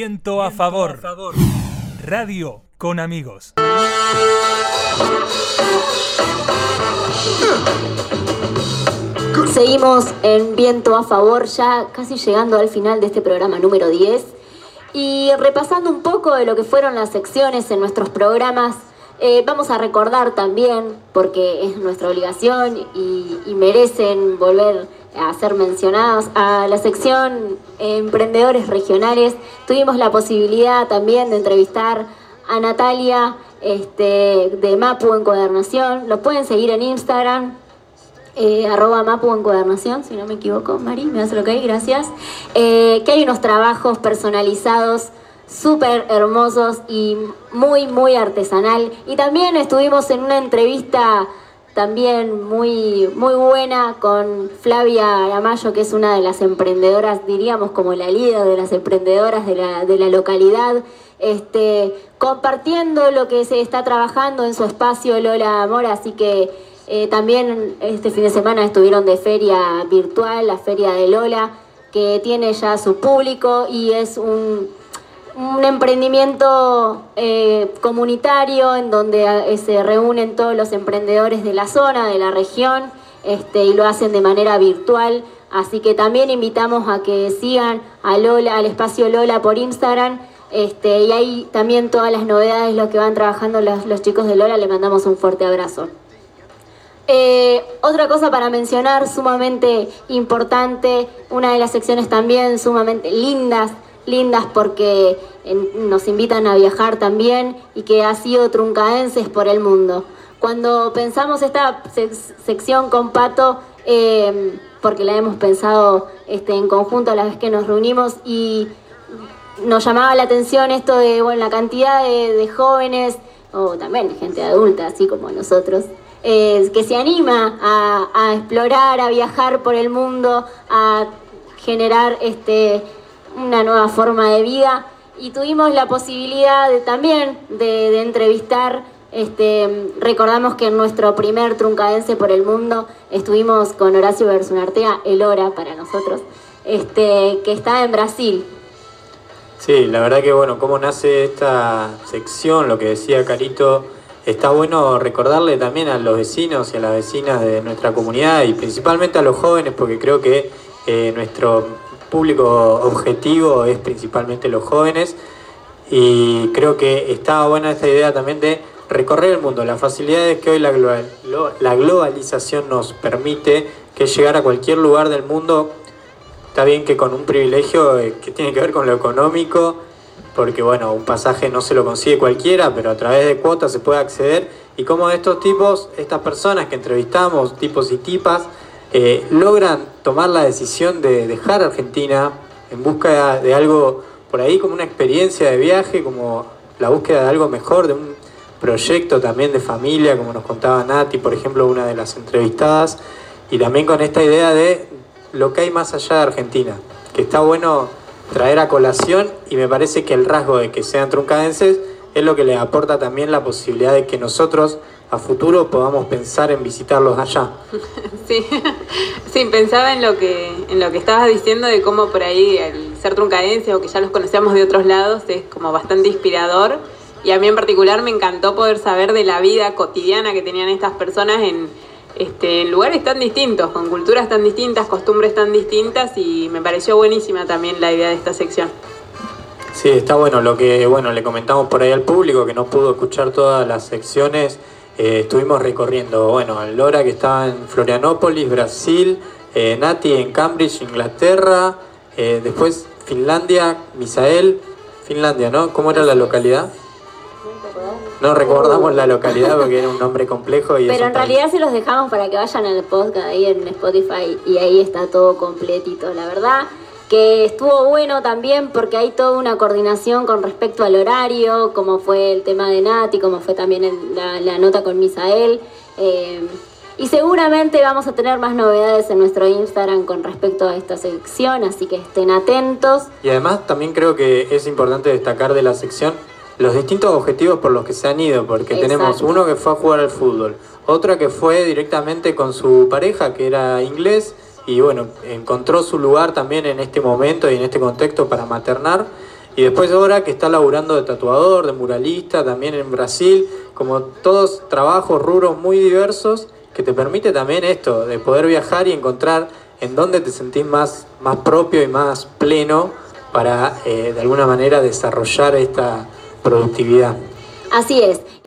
Viento a favor. Radio con amigos. Seguimos en Viento a favor, ya casi llegando al final de este programa número 10 y repasando un poco de lo que fueron las secciones en nuestros programas. eh, vamos a recordar también, porque es nuestra obligación y, y merecen volver a ser mencionados, a la sección Emprendedores Regionales. Tuvimos la posibilidad también de entrevistar a Natalia este, de Mapu Encuadernación. Lo pueden seguir en Instagram, eh, arroba Mapu Encuadernación, si no me equivoco, Mari, me das lo que hay, gracias. Eh, que hay unos trabajos personalizados súper hermosos y muy, muy artesanal. Y también estuvimos en una entrevista también muy, muy buena con Flavia Aramayo, que es una de las emprendedoras, diríamos como la líder de las emprendedoras de la, de la localidad, este, compartiendo lo que se está trabajando en su espacio Lola Amor, así que eh, también este fin de semana estuvieron de feria virtual, la feria de Lola, que tiene ya su público y es un, un emprendimiento eh, comunitario en donde eh, se reúnen todos los emprendedores de la zona, de la región, este, y lo hacen de manera virtual. Así que también invitamos a que sigan a Lola, al espacio Lola por Instagram. Este, y ahí también todas las novedades, lo que van trabajando los, los chicos de Lola, le mandamos un fuerte abrazo. Eh, otra cosa para mencionar, sumamente importante, una de las secciones también sumamente lindas, lindas porque eh, nos invitan a viajar también y que ha sido truncaenses por el mundo. Cuando pensamos esta sec- sección con Pato, eh, porque la hemos pensado este, en conjunto a la vez que nos reunimos y nos llamaba la atención esto de bueno, la cantidad de, de jóvenes, o también gente adulta, así como nosotros, eh, que se anima a, a explorar, a viajar por el mundo, a generar este, una nueva forma de vida. Y tuvimos la posibilidad de, también de, entrevistar, este, recordamos que en nuestro primer Truncadense por el Mundo estuvimos con Horacio Bersunartea, el hora para nosotros, este, que está en Brasil. Sí, la verdad que bueno, cómo nace esta sección, lo que decía Carito, está bueno recordarle también a los vecinos y a las vecinas de nuestra comunidad y principalmente a los jóvenes, porque creo que eh, nuestro público objetivo es principalmente los jóvenes y creo que está buena esta idea también de recorrer el mundo, las facilidades que hoy la, global- globalización nos permite, que llegar a cualquier lugar del mundo Está bien que con un privilegio eh, que tiene que ver con lo económico, porque bueno, un pasaje no se lo consigue cualquiera, pero a través de cuotas se puede acceder. Y como estos tipos, estas personas que entrevistamos, tipos y tipas, eh, logran tomar la decisión de dejar Argentina en busca de algo por ahí como una experiencia de viaje, como la búsqueda de algo mejor, de un proyecto también de familia, como nos contaba Nati, por ejemplo, una de las entrevistadas, y también con esta idea de lo que hay más allá de Argentina, que está bueno traer a colación y me parece que el rasgo de que sean truncadenses es lo que les aporta también la posibilidad de que nosotros a futuro podamos pensar en visitarlos allá. Sí, sí, pensaba en lo que en lo que estabas diciendo de cómo por ahí el ser truncadense o que ya los conocemos de otros lados es como bastante inspirador y a mí en particular me encantó poder saber de la vida cotidiana que tenían estas personas en, este, en lugares tan distintos, con culturas tan distintas, costumbres tan distintas y me pareció buenísima también la idea de esta sección. Sí, está bueno lo que bueno le comentamos por ahí al público que no pudo escuchar todas las secciones. Eh, estuvimos recorriendo, bueno, Lora que estaba en Florianópolis, Brasil, eh, Nati en Cambridge, Inglaterra, eh, después Finlandia, Misael, Finlandia, ¿no? ¿Cómo era la localidad? No recordamos la localidad porque era un nombre complejo y Pero en realidad se los dejamos para que vayan al podcast ahí en Spotify y ahí está todo completito. La verdad que estuvo bueno también porque hay toda una coordinación con respecto al horario, como fue el tema de Nati, como fue también el- la, la nota con Misael. eh, y seguramente vamos a tener más novedades en nuestro Instagram con respecto a esta sección, así que estén atentos. Y además también creo que es importante destacar de la sección los distintos objetivos por los que se han ido, porque Exacto. tenemos uno que fue a jugar al fútbol, otra que fue directamente con su pareja, que era inglés, y bueno, encontró su lugar también en este momento y en este contexto para maternar. Y después ahora que está laburando de tatuador, de muralista, también en Brasil, como todos trabajos, rubros muy diversos, que te permite también esto, de poder viajar y encontrar en dónde te sentís más, más propio y más pleno para eh, de alguna manera desarrollar esta productividad. Así es.